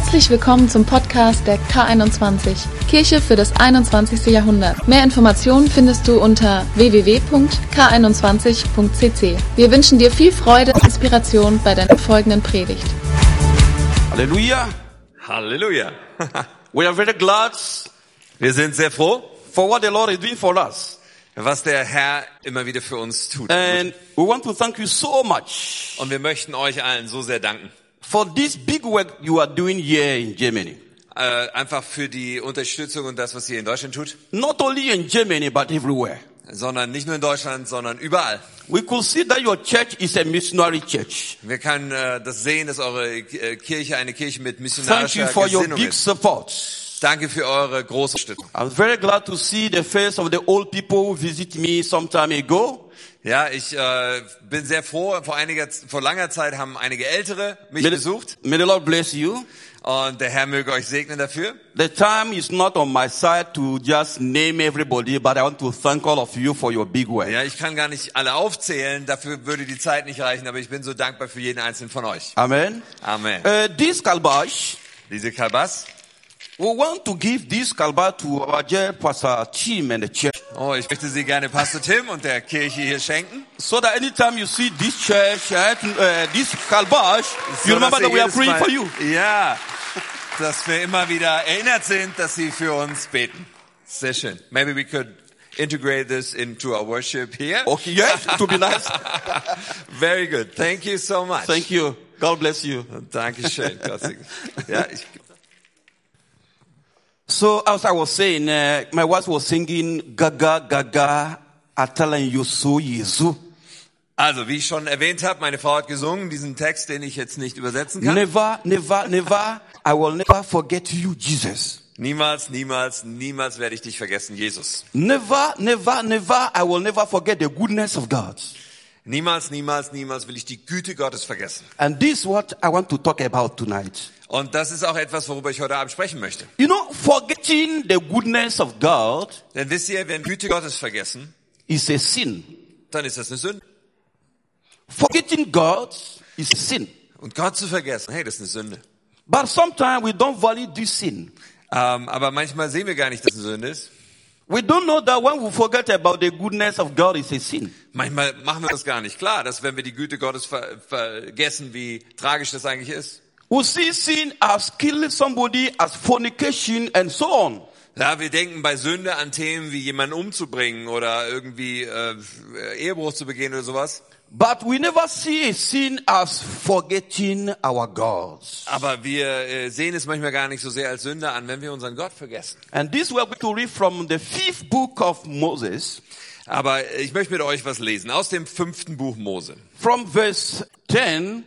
Herzlich willkommen zum Podcast der K21, Kirche für das 21. Jahrhundert. Mehr Informationen findest du unter www.k21.cc. Wir wünschen dir viel Freude und Inspiration bei der folgenden Predigt. Hallelujah. Halleluja. We are very glad Wir sind sehr froh, for what the Lord is doing for us. was der Herr immer wieder für uns tut. And we want to thank you so much Und wir möchten euch allen so sehr danken. For this big work you are doing here in Germany. Äh, einfach für die Unterstützung und das, was ihr in Deutschland tut. Not only in Germany, but everywhere. Sondern nicht nur in Deutschland, sondern überall. We could see that your church is a missionary church. Wir können äh, das sehen, dass eure äh, Kirche eine Kirche mit Thank you missionarischer for your big ist. support. Danke für eure große Unterstützung. I'm very glad to see the face of the old people who visit me some time ago. Ja, ich äh, bin sehr froh. Vor einiger, vor langer Zeit haben einige Ältere mich May the, besucht may the Lord bless you. und der Herr möge euch segnen dafür. The time is not on my side to just name everybody, but I want to thank all of you for your big work. Ja, ich kann gar nicht alle aufzählen, dafür würde die Zeit nicht reichen, aber ich bin so dankbar für jeden einzelnen von euch. Amen. Amen. Uh, this calabash, Diese Kalbas. We want to give this calabash to our dear Pastor Tim and the church. Oh, ich möchte sie gerne Pastor Tim und der Kirche hier schenken. So that anytime you see this church, uh, this calabash, you So, remember dass ihr that we are praying Mal- for you. Ja, dass wir immer wieder erinnert sind, dass sie für uns beten. Sehr schön. Maybe we could integrate this into our worship here. Okay, yes, would be nice. Very good. Thank you so much. Thank you. God bless you. Dankeschön. Ja, ich, So as I was saying, uh, my wife was singing Gaga Gaga, you so Yesu. also, wie ich schon erwähnt habe, meine Frau hat gesungen, diesen Text, den ich jetzt nicht übersetzen kann. Never, never, never, I will never forget you, Jesus. Niemals, niemals, niemals werde ich dich vergessen, Jesus. Never, never, never, I will never forget the goodness of God. Niemals, niemals, niemals will ich die Güte Gottes vergessen. And this is what I want to talk about tonight. Und das ist auch etwas, worüber ich heute Abend sprechen möchte. You know, forgetting the goodness of God Denn wisst ihr, wenn Güte Gottes vergessen, is a sin. dann ist das eine Sünde. Forgetting God is a sin. Und Gott zu vergessen, hey, das ist eine Sünde. But sometimes we don't value this sin. Ähm, aber manchmal sehen wir gar nicht, dass es eine Sünde ist. We don't know that when we forget about the goodness of God is a sin. Manchmal machen wir das gar nicht klar, dass wenn wir die Güte Gottes ver vergessen, wie tragisch das eigentlich ist. We see sin as killing somebody, as fornication, and so on. Ja, wir denken bei Sünde an Themen wie jemanden umzubringen oder irgendwie äh, Ehebruch zu begehen oder sowas. But we never see sin as forgetting our God. Aber wir äh, sehen es manchmal gar nicht so sehr als Sünde an, wenn wir unseren Gott vergessen. And this we are going to read from the fifth book of Moses, Aber ich möchte mit euch was lesen aus dem fünften Buch Mose. from verse 10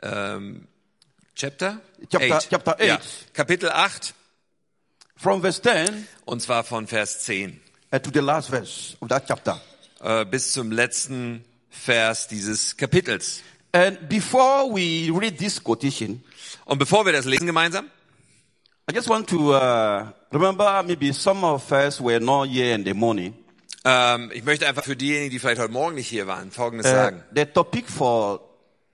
Ähm, Chapter? Chapter- Eight. chapter eight. Ja, Kapitel 8 from verse 10 und zwar von Vers 10 uh, to the last verse of that chapter. äh, bis zum letzten Vers dieses Kapitels. And before we read this quotation, Und bevor wir das lesen gemeinsam, I just want to uh, remember maybe some of us were not here in the morning. ähm, ich möchte einfach für diejenigen, die vielleicht heute Morgen nicht hier waren, Folgendes Uh, sagen. the topic for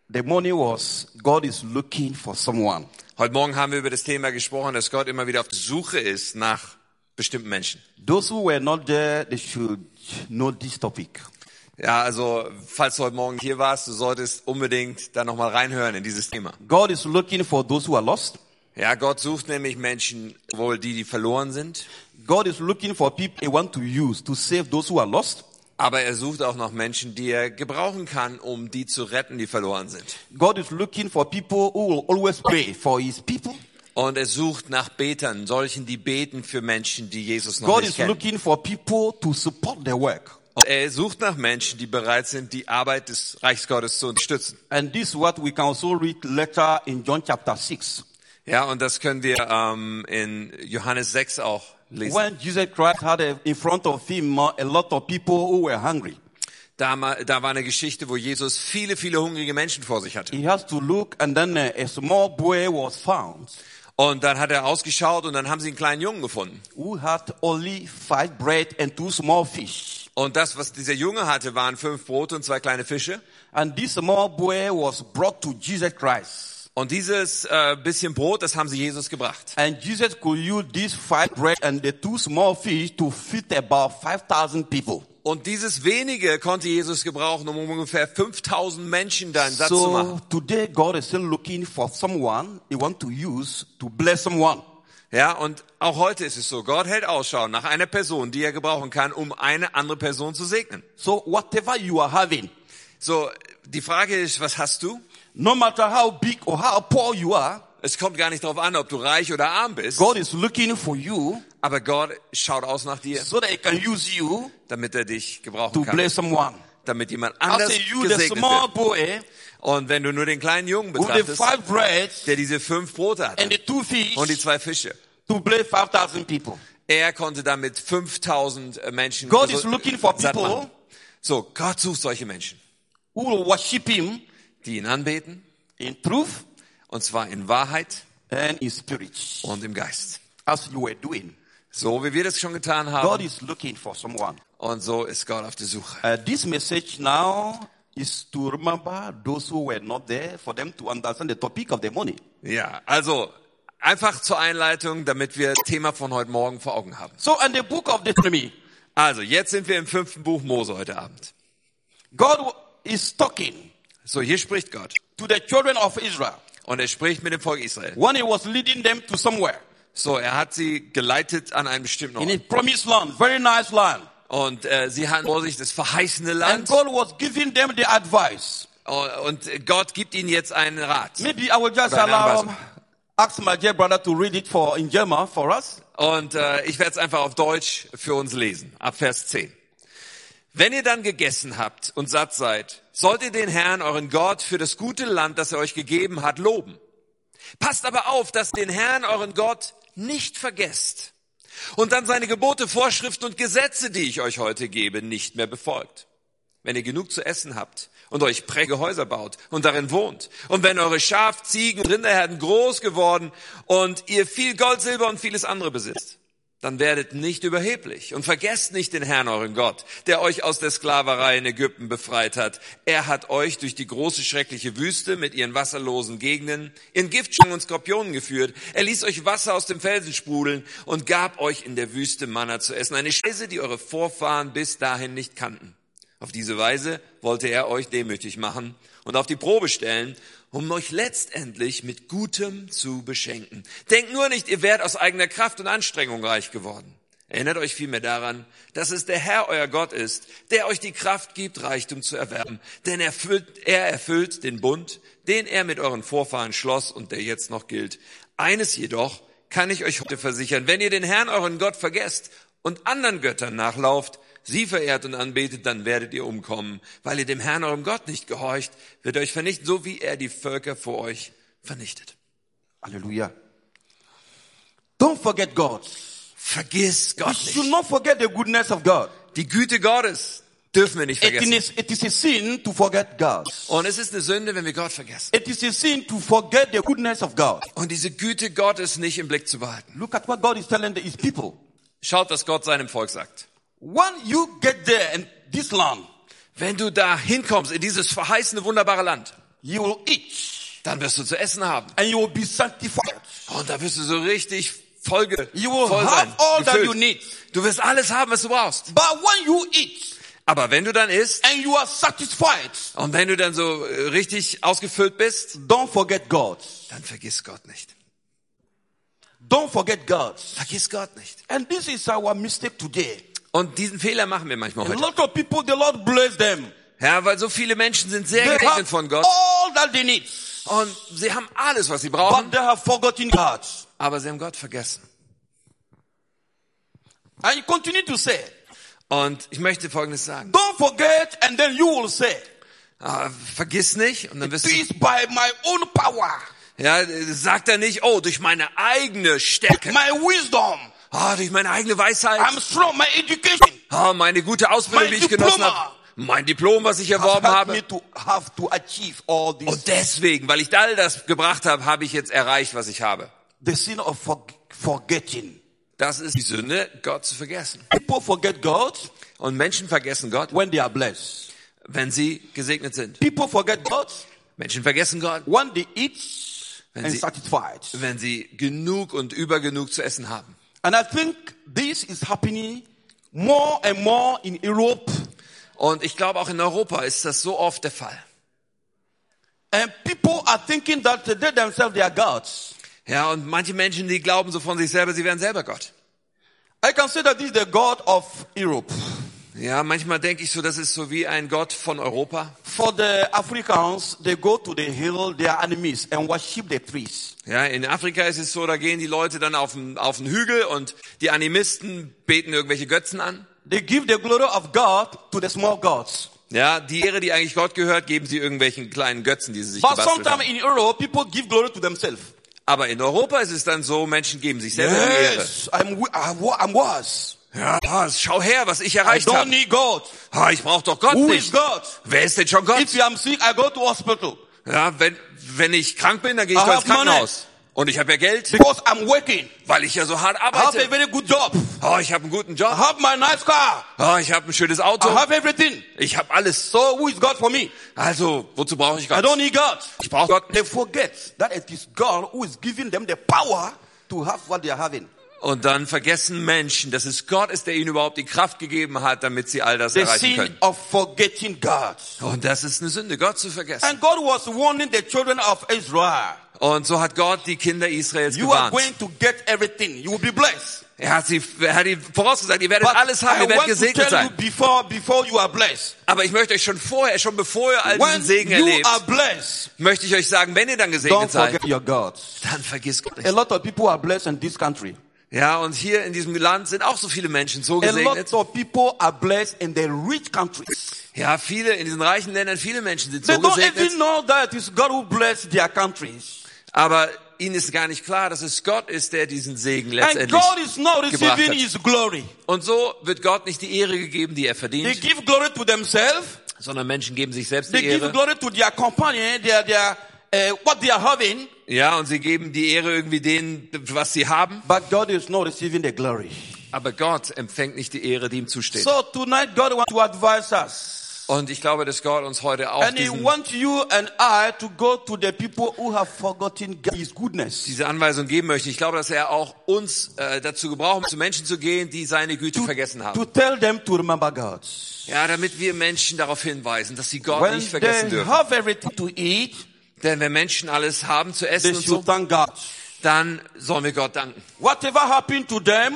the morning was God is looking for someone. Heute Morgen haben wir über das Thema gesprochen, dass Gott immer wieder auf der Suche ist nach bestimmten Menschen. Those who were not there, they should know this topic. Ja, also falls du heute Morgen hier warst, du solltest unbedingt da nochmal reinhören in dieses Thema. God is looking for those who are lost. Ja, Gott sucht nämlich Menschen, wohl die, die verloren sind, God is looking for people he want to use to save those who are lost. Aber er sucht auch noch Menschen, die er gebrauchen kann, um die zu retten, die verloren sind. God is looking for people who will always pray for his people. Und er sucht nach Betern, solchen, die beten für Menschen, die Jesus noch God nicht is kennen. looking for people to support their work. Und er sucht nach Menschen, die bereit sind, die Arbeit des Reichs Gottes zu unterstützen. And this is what we can also read later in John chapter 6. Ja, und das können wir ähm, in Johannes 6 auch lesen. When Jesus Christ had a, in front of him uh, a lot of people who were hungry. Da, da war eine Geschichte, wo Jesus viele, viele hungrige Menschen vor sich hatte. He has to look and then uh, a small boy was found Und dann hat er ausgeschaut und dann haben sie einen kleinen Jungen gefunden. who had only five bread and two small fish. Und das, was dieser Junge hatte, waren fünf Brote und zwei kleine Fische. And this small boy was brought to Jesus Christ. Und dieses äh, bisschen Brot, das haben sie Jesus gebracht. And Jesus could use this five bread and the two small fish to feed about 5,000 people. Und dieses wenige konnte Jesus gebrauchen, um ungefähr 5000 Menschen dann satt zu machen. So today God is still looking for someone he want to use to bless someone. Ja, und auch heute ist es so. Gott hält Ausschau nach einer Person, die er gebrauchen kann, um eine andere Person zu segnen. So whatever you are having, So, die Frage ist, was hast du? No matter how big or how poor you are, Es kommt gar nicht darauf an, ob du reich oder arm bist, God is looking for you aber Gott schaut aus nach dir, so that he can use you damit er dich gebrauchen to kann, bless someone. damit jemand anders say you, the gesegnet small wird. boy Und wenn du nur den kleinen Jungen the betrachtest, five breads der diese fünf Brote the fish und die zwei Fische, to bless 5,000 people. er konnte damit 5000 Menschen God is looking for people machen. So, Gott sucht solche Menschen, who will worship him die ihn anbeten, in truth und zwar in Wahrheit and in spirit, und im Geist. as you were doing. So wie wir das schon getan God haben. is looking for someone. Und so ist Gott auf der Suche. Uh, this message now is to remember those who were not there for them to understand the topic of the money. Ja, also einfach zur Einleitung, damit wir das Thema von heute Morgen vor Augen haben. So in the book of Deuteronomy, Also jetzt sind wir im fünften Buch Mose heute Abend. God is talking So, hier spricht Gott. to the children of Israel Und er spricht mit dem Volk Israel. when he was leading them to somewhere So, er hat sie geleitet an einen bestimmten in Ort. a promised land, very nice land. Und äh, sie hatten vor sich das verheißene And Land. God was giving them the advice. Und Gott gibt ihnen jetzt einen Rat. Maybe I will just allow, ask my dear brother to read it for in German for us. Und äh, ich werde es einfach auf Deutsch für uns lesen, ab Vers 10. Wenn ihr dann gegessen habt und satt seid, sollt ihr den Herrn, euren Gott, für das gute Land, das er euch gegeben hat, loben. Passt aber auf, dass den Herrn, euren Gott, nicht vergesst und dann seine Gebote, Vorschriften und Gesetze, die ich euch heute gebe, nicht mehr befolgt. Wenn ihr genug zu essen habt und euch präge Häuser baut und darin wohnt und wenn eure Schaf, Ziegen und Rinderherden groß geworden und ihr viel Gold, Silber und vieles andere besitzt, dann werdet nicht überheblich und vergesst nicht den Herrn, euren Gott, der euch aus der Sklaverei in Ägypten befreit hat. Er hat euch durch die große, schreckliche Wüste mit ihren wasserlosen Gegenden, in Giftschlangen und Skorpionen geführt. Er ließ euch Wasser aus dem Felsen sprudeln und gab euch in der Wüste Manna zu essen, eine Speise, die eure Vorfahren bis dahin nicht kannten. Auf diese Weise wollte er euch demütig machen und auf die Probe stellen, um euch letztendlich mit Gutem zu beschenken. Denkt nur nicht, ihr wärt aus eigener Kraft und Anstrengung reich geworden. Erinnert euch vielmehr daran, dass es der Herr euer Gott ist, der euch die Kraft gibt, Reichtum zu erwerben. Denn er erfüllt, er erfüllt den Bund, den er mit euren Vorfahren schloss und der jetzt noch gilt. Eines jedoch kann ich euch heute versichern, wenn ihr den Herrn euren Gott vergesst und anderen Göttern nachlauft, sie verehrt und anbetet, dann werdet ihr umkommen. Weil ihr dem Herrn eurem Gott nicht gehorcht, wird euch vernichten, so wie er die Völker vor euch vernichtet. Hallelujah. Don't forget God. Vergiss You Gott should nicht. not forget the goodness of God. Die Güte Gottes dürfen wir nicht It vergessen. is, it is a sin to forget God. Und es ist eine Sünde, wenn wir Gott vergessen. It is a sin to forget the goodness of God. Und diese Güte Gottes nicht im Blick zu behalten. Look at what God is telling his people. Schaut, was Gott seinem Volk sagt. When you get there in this land, Wenn du da hinkommst, in dieses verheißene, wunderbare Land, you will eat dann wirst du zu essen haben. and you will be sanctified. Und da wirst du so richtig Folge, You will voll have sein, all that you need. Du wirst alles haben, was du brauchst. But when you eat Aber wenn du dann isst and you are satisfied, und wenn du dann so äh, richtig ausgefüllt bist, don't forget God. dann vergiss Gott nicht. Don't forget God. Vergiss Gott nicht. And this is our mistake today. Und diesen Fehler machen wir manchmal A heute. lot of people, the Lord bless them. Ja, weil so viele Menschen sind sehr They gesegnet von Gott all that they need. und sie haben alles, was sie brauchen, But they have forgotten God. aber sie haben Gott vergessen. And you continue to say, Und ich möchte Folgendes sagen. don't forget, and then you will say, Ah, vergiss nicht und dann wirst du, by my own power, ja, sagt er nicht, oh, durch meine eigene Stärke, my wisdom, ah, durch meine eigene Weisheit, I'm strong, my education ah, meine gute Ausbildung, My die ich genossen habe, mein Diplom, was ich erworben habe. to have to. Und deswegen, weil ich all das gebracht habe, habe ich jetzt erreicht, was ich habe. The sin of for- forgetting. Das ist die Sünde, Gott zu vergessen. People forget God Und Menschen vergessen Gott, when they are blessed. wenn sie gesegnet sind. People forget God Menschen vergessen Gott, when they eat and sie- satisfied. wenn sie genug und übergenug zu essen haben. And I think this is happening more and more in Europe Und ich glaube, auch in Europa ist das so oft der Fall. and people are thinking that they themselves they are gods. Ja, und manche Menschen, die glauben so von sich selber, sie wären selber Gott. I can say that this is the God of Europe. Ja, manchmal denke ich so, das ist so wie ein Gott von Europa. For the Africans, they go to the hill, their enemies, and worship the trees. Ja, in Afrika ist es so, da gehen die Leute dann auf den, auf den Hügel und die Animisten beten irgendwelche Götzen an. They give the glory of God to the small gods. Ja, die Ehre, die eigentlich Gott gehört, geben sie irgendwelchen kleinen Götzen, die sie sich But gebastelt sometimes haben. in Europe, people give glory to themselves. Aber in Europa ist es dann so, Menschen geben sich selber die Ehre. Yes, I'm, I'm was. Ja, schau her, was ich I erreicht habe. Ah, ich brauche doch Gott Who is nicht. God? Wer ist denn schon Gott? If I'm sick, I go to hospital Ja, wenn, wenn ich krank bin, dann gehe ich I doch ins. Krankenhaus. Und ich habe ja Geld, because I'm working. weil ich ja so hart I have a arbeite. very good job. Oh, ich habe einen guten I Job. have my nice car. Oh, ich habe ein schönes I Auto. have everything. Ich habe alles. So who is God for me? Also, wozu brauche ich I Gott? don't need God. Ich brauche Gott They forget that it is God who is giving them the power to have what they are having. Und dann vergessen Menschen, dass es Gott ist, der ihnen überhaupt die Kraft gegeben hat, damit sie all das The erreichen sin können. of forgetting God. Und das ist eine Sünde, Gott zu vergessen. And God was warning the children of Israel. Und so hat Gott die Kinder Israels You are gewarnt. going to get everything. You will be blessed. Er hat sie, er hat ihnen vorausgesagt, ihr werdet But alles haben, ihr werdet gesegnet sein. before, before you are blessed. Aber ich möchte euch schon vorher, schon bevor ihr all diesen Segen erlebt, are blessed, möchte ich euch sagen, wenn ihr dann gesegnet seid, dann vergiss Gott A nicht. lot of people are blessed in this country. Ja, und hier in diesem Land sind auch so viele Menschen so A gesegnet. lot of people are blessed in the rich countries. Ja, viele, in diesen reichen Ländern, viele Menschen sind They so don't gesegnet. even know that it's God who blessed their countries. Aber ihnen ist gar nicht klar, dass es Gott ist, der diesen Segen letztendlich God is not gebracht hat. Und so wird Gott nicht die Ehre gegeben, die er They verdient, give glory to themselves. sondern Menschen geben sich selbst They die give Ehre. glory to their companion, their, their, uh, what they are having. Ja, und sie geben die Ehre irgendwie denen, was sie haben. But God is not receiving the glory. Aber Gott empfängt nicht die Ehre, die ihm zusteht. So tonight God wants to advise us. Und ich glaube, dass Gott uns heute auch diese Anweisung geben möchte. Ich glaube, dass er auch uns äh, dazu gebraucht, zu Menschen zu gehen, die seine Güte vergessen To haben. tell them to remember God. Ja, damit wir Menschen darauf hinweisen, dass sie Gott When nicht vergessen they dürfen. Denn wenn Menschen alles haben zu they essen und so, dann sollen wir Gott danken. Whatever happened to them,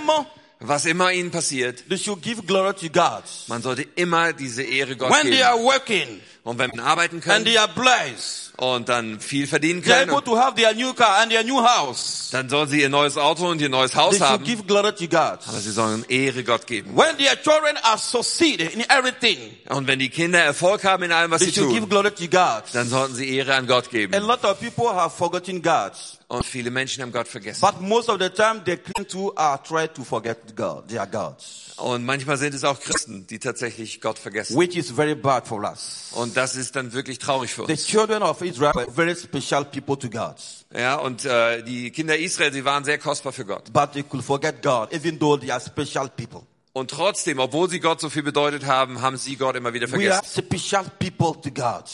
Was immer ihnen passiert, they should give glory to God. man sollte immer diese Ehre Gott When they geben. are working Und wenn wir arbeiten blessed, und dann viel verdienen können, able to have their new car and their new house. dann sollen sie ihr neues Auto und ihr neues Haus haben. give glory to God. Aber sie sollen Ehre Gott geben. When their children are succeeding in everything, Und wenn die Kinder Erfolg haben in allem, was sie tun, God. dann sollten sie Ehre an Gott A geben. lot of people have forgotten God. Und viele Menschen haben Gott vergessen. But most of the time they claim to are try to forget God, their gods. Und manchmal sind es auch Christen, die tatsächlich Gott vergessen. Which is very bad for us. Und das ist dann wirklich traurig für The uns. children of Israel were very special people to God. Ja, und äh, die Kinder Israel, sie waren sehr kostbar für Gott. But they could forget God, even though they are special people. Und trotzdem, obwohl sie Gott so viel bedeutet haben, haben sie Gott immer wieder vergessen.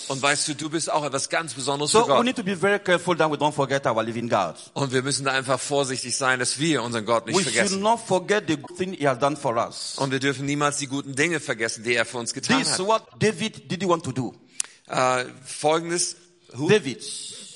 Und weißt du, du bist auch etwas ganz Besonderes für So we Gott. need to be very careful that we don't forget our living God. Und wir müssen da einfach vorsichtig sein, dass wir unseren Gott nicht We vergessen. not forget the good thing He has done for us. Und wir dürfen niemals die guten Dinge vergessen, die er für uns getan This is hat. what David didn't want to do. Äh, Folgendes, Who? David,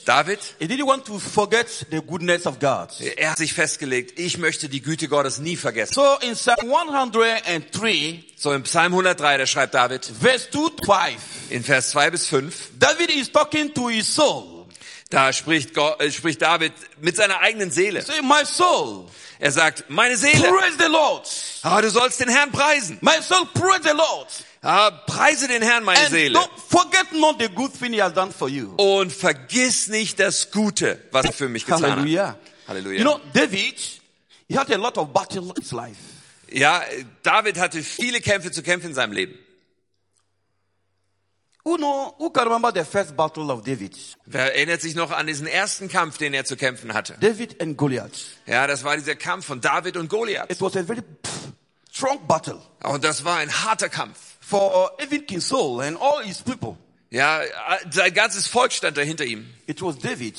David, he didn't want to forget the goodness of God. er hat sich festgelegt, ich möchte die Güte Gottes nie vergessen. So in Psalm 103, So im Psalm 103, da schreibt David verse 2 to 5, in Vers 2 bis 5, David is talking to his soul. da spricht, Gott, äh, spricht David mit seiner eigenen Seele. Say, my soul, Er sagt, meine Seele, praise the Lord. ah, du sollst den Herrn preisen. My soul, praise the Lord. Ah, preise den Herrn, meine And Seele. forget not the good thing he has done for you. Und vergiss nicht das Gute, was er für mich getan Hallelujah. hat. Halleluja. You know, David, he had a lot of battle in his life. ja, David hatte viele Kämpfe zu kämpfen in seinem Leben. Who know, who can remember the first battle of David? Wer erinnert sich noch an diesen ersten Kampf, den er zu kämpfen hatte? David and Goliath. Ja, das war dieser Kampf von David und Goliath. It was a very strong battle Und das war ein harter Kampf. For even King Saul and all his people. Ja, sein ganzes Volk stand da hinter ihm. It was David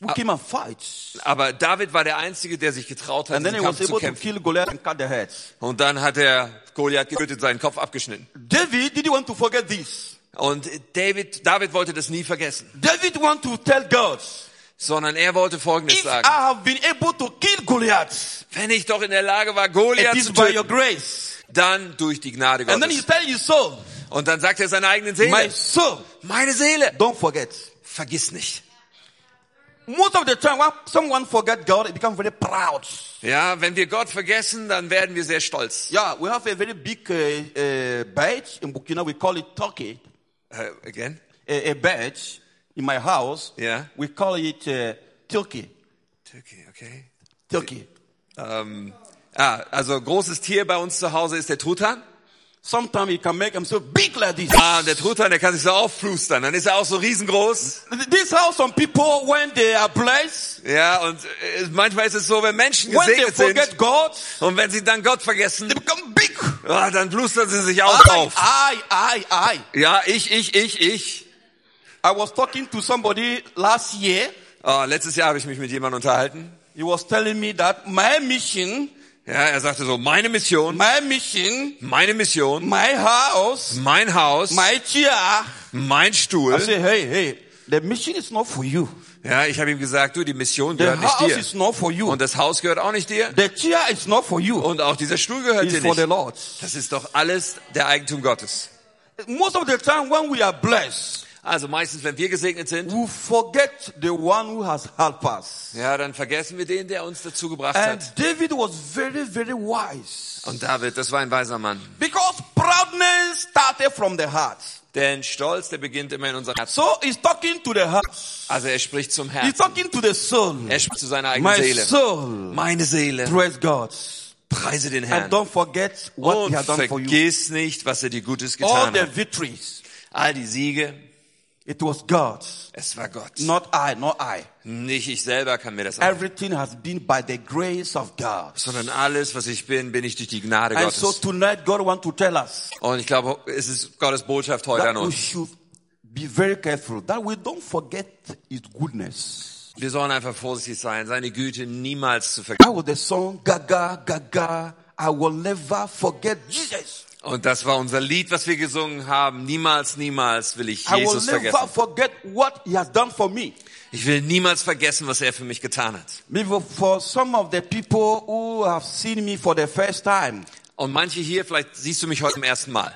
who came and fight. Aber David war der Einzige, der sich getraut hat, And then diesen he was Kampf zu able to kämpfen. kill Goliath and cut the head. Und dann hat er Goliath getötet, seinen Kopf abgeschnitten. David didn't want to forget this. Und David, David wollte das nie vergessen, David want to tell God, sondern er wollte Folgendes if I sagen. have been able to kill Goliath, Wenn ich doch in der Lage war, Goliath zu by your töten, grace. Dann durch die Gnade And then he Gottes. tell his soul, Und dann sagt er seiner eigenen my Seele, soul, meine Seele, don't forget. vergiss nicht. Most of the time, when someone forget God, it becomes very proud. Ja, wenn wir Gott vergessen, dann werden wir sehr stolz. Yeah, we have a very big uh, uh, badge in Burkina. We call it Turkey. Äh, again? A, a badge in my house. Yeah. We call it uh, Turkey. Okay, okay. Turkey. Ähm, ah, also großes Tier bei uns zu Hause ist der Truthahn. Sometimes he can make himself big like this. Ah, der Truthahn, der kann sich so aufflustern. Dann ist er auch so riesengroß. This is how some people, when they are blessed, Ja, und äh, manchmal ist es so, wenn Menschen when they gesegnet sind forget God, und wenn sie dann Gott vergessen, they become big. ah, dann flustern sie sich auch I, auf. I, I, I. Ja, ich, ich, ich, ich. I was talking to somebody last year. Oh, letztes Jahr habe ich mich mit jemandem unterhalten. He was telling me that my mission, Ja, er sagte so, meine Mission, my mission, meine Mission, my house, mein Haus, my chair. mein I Stuhl. say, hey, hey, the mission is not for you. Ja, ich habe ihm gesagt, du, die Mission The gehört nicht house dir. is not for you. Und das Haus gehört auch nicht dir. The chair is not for you. Und auch dieser Stuhl gehört It's dir for the nicht. Lord. Das ist doch alles der Eigentum Gottes. Most of the time when we are blessed, Also meistens, wenn wir gesegnet sind, we forget the one who has helped us. ja, dann vergessen wir den, der uns dazu gebracht And hat. David was very, very wise. Und David, das war ein weiser Mann. Because proudness started from the heart. Denn Stolz, der beginnt immer in unserem Herzen. So he's talking to the heart. Also er spricht zum He's Herzen. talking to the soul. Er spricht zu seiner eigenen My Seele. soul. Meine Seele, Praise God. preise den And Herrn. don't forget what Und he has done for you. vergiss nicht, was er dir Gutes All getan the hat. victories. All die Siege, It was God. es war Gott. Not I, not I. Nicht ich selber kann mir das sagen. Everything has been by the grace of God. Sondern alles, was ich bin, bin ich durch die Gnade And so Gottes. tonight God wants to tell us Und ich glaube, es ist Gottes Botschaft heute an uns. be very careful that we don't forget his goodness. Wir sollen einfach vorsichtig sein, seine Güte niemals zu vergessen. Was the song, Gaga, Gaga, I will never forget Jesus. Und das war unser Lied, was wir gesungen haben. Niemals, niemals will ich Jesus vergessen. Ich will niemals vergessen, was er für mich getan hat. Und manche hier, vielleicht siehst du mich heute zum ersten Mal.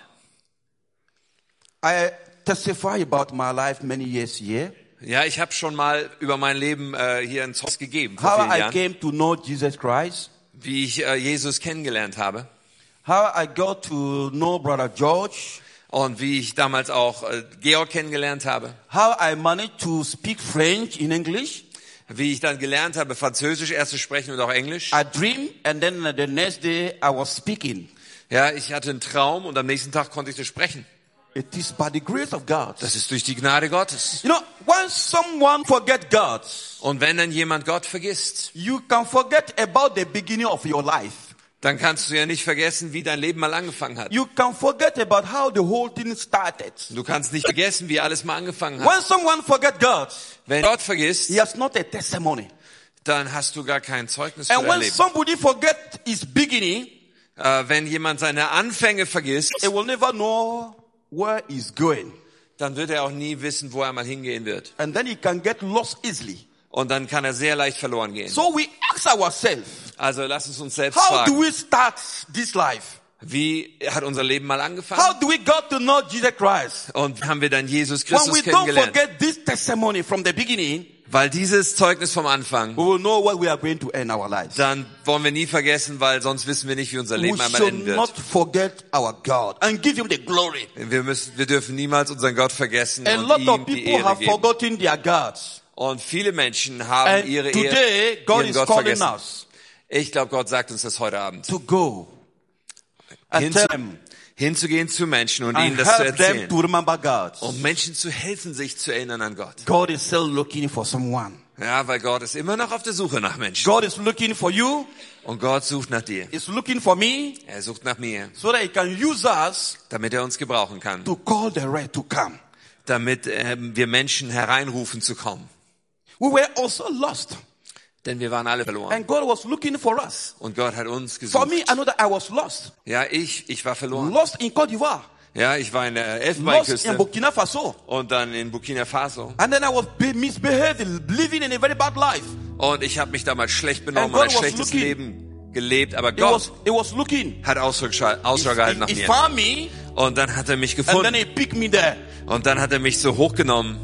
I testify about my life many years here. Ja, ich habe schon mal über mein Leben äh, hier ein Zeugnis gegeben How I came to know Jesus Christ. wie ich äh, Jesus kennengelernt habe How I got to know Brother George. und wie ich damals auch äh, Georg kennengelernt habe, How I managed to speak French in English. wie ich dann gelernt habe, Französisch erst zu sprechen und auch Englisch. I dreamed and then the next day I was speaking. Ja, ich hatte einen Traum und am nächsten Tag konnte ich das sprechen. It is by the grace of God. Das ist durch die Gnade Gottes. You know, when someone forget God, Und wenn dann jemand Gott vergisst, you can forget about the beginning of your life. Dann kannst du ja nicht vergessen, wie dein Leben mal angefangen hat. You can forget about how the whole thing started. Du kannst nicht vergessen, wie alles mal angefangen hat. When someone forget God, Wenn Gott vergisst, he has not a testimony. dann hast du gar kein Zeugnis für And dein when Leben. somebody forget his beginning, Äh, wenn jemand seine Anfänge vergisst, he will never know where he's going. dann wird er auch nie wissen, wo er mal hingehen wird. And then he can get lost easily. Und dann kann er sehr leicht verloren gehen. So we ask ourselves, Also lass uns uns selbst how do fragen, we start this life? wie hat unser Leben mal How angefangen? do we got to know Jesus Christ? Und haben wir dann Jesus When Christus we don't kennengelernt? forget this testimony from the beginning, Weil dieses Zeugnis vom Anfang, we will know where we are going to end our lives. dann wollen wir nie vergessen, weil sonst wissen wir nicht, wie unser We Leben einmal should enden not wird. forget our God and give him the glory. Wir müssen, wir dürfen niemals unseren Gott vergessen A und lot ihm of die people Ehre have geben. forgotten their gods. Und viele Menschen haben And ihre today, God ihren Gott vergessen. us Ich glaube, Gott sagt uns das heute Abend. to go them hinzugehen zu Menschen und ihnen das zu erzählen. to remember God. Um Menschen zu helfen, sich zu erinnern an Gott. God is still looking for someone. Ja, weil Gott ist immer noch auf der Suche nach Menschen. God is looking for you. Und Gott sucht nach dir. Is looking for me Er sucht nach mir, so that he can use us damit er uns gebrauchen kann. to call the right to come. Damit ähm, wir Menschen hereinrufen zu kommen. We were also lost. Denn wir waren alle verloren. And God was looking for us. Und Gott hat uns For gesucht. me, I know that I was lost. Ja, ich, ich war verloren. Lost in Cote d'Ivoire. Ja, ich war in der in Elfenbeinküste Burkina Faso. und dann in Burkina Faso. And then I was be- misbehaving, living in a very bad life. Und ich habe mich damals schlecht benommen ein schlechtes looking. Leben gelebt. Aber It was, Gott it was looking. hat Ausschau, Ausschau gehalten nach mir. me Und dann hat er mich and then gefunden. he picked me there. Und dann hat er mich so hochgenommen.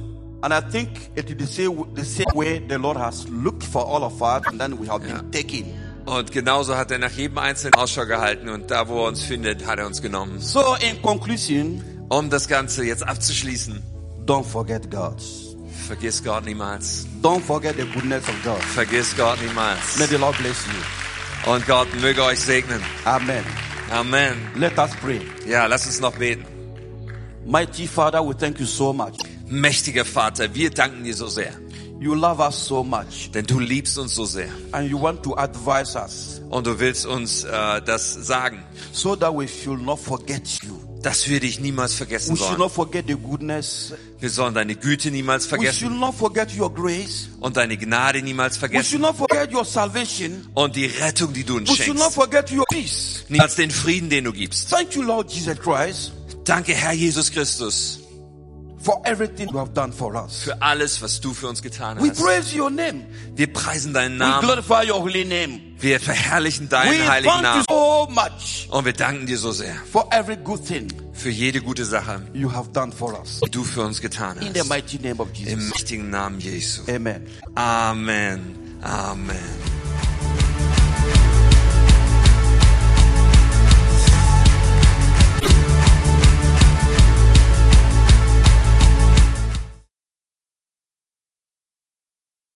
And I think it is the same, the same way the Lord has looked for all of us and then we have been taken. Und genauso hat er nach jedem einzelnen Ausschau gehalten. Und da, wo er uns findet, hat er uns genommen. So in conclusion, Um das Ganze jetzt abzuschließen, don't forget God. vergiss Gott niemals. Don't forget the goodness of God. Vergiss Gott niemals. May the Lord bless you. Und Gott möge euch segnen. Amen. Amen. Let us pray. Ja, lass uns noch beten. Mighty Father, we thank you so much. Mächtiger Vater, wir danken dir so sehr. You love us so much Denn du liebst uns so sehr. and you want to advise us Und du willst uns äh, das sagen, so that we should not forget you. dass wir dich niemals vergessen We should sollen. not forget the goodness. Wir sollen deine Güte niemals We vergessen should not forget your grace. und deine Gnade niemals We should vergessen not forget your salvation. und die Rettung, die du uns We should not schenkst. forget your peace. Niemals den Frieden, den du gibst. Thank you, Lord Jesus Christ, Danke, Herr Jesus Christus, for everything you have done for us. für alles, was du für uns getan We hast. praise your name. Wir preisen deinen We Namen. glorify your holy name. Wir verherrlichen We deinen heiligen thank you Namen. so much Und wir danken dir so sehr for every good thing für jede gute Sache, you have done for us. die du für uns getan In the hast. mighty name of Im Jesus. mächtigen Namen Jesu. Amen. Amen. Amen.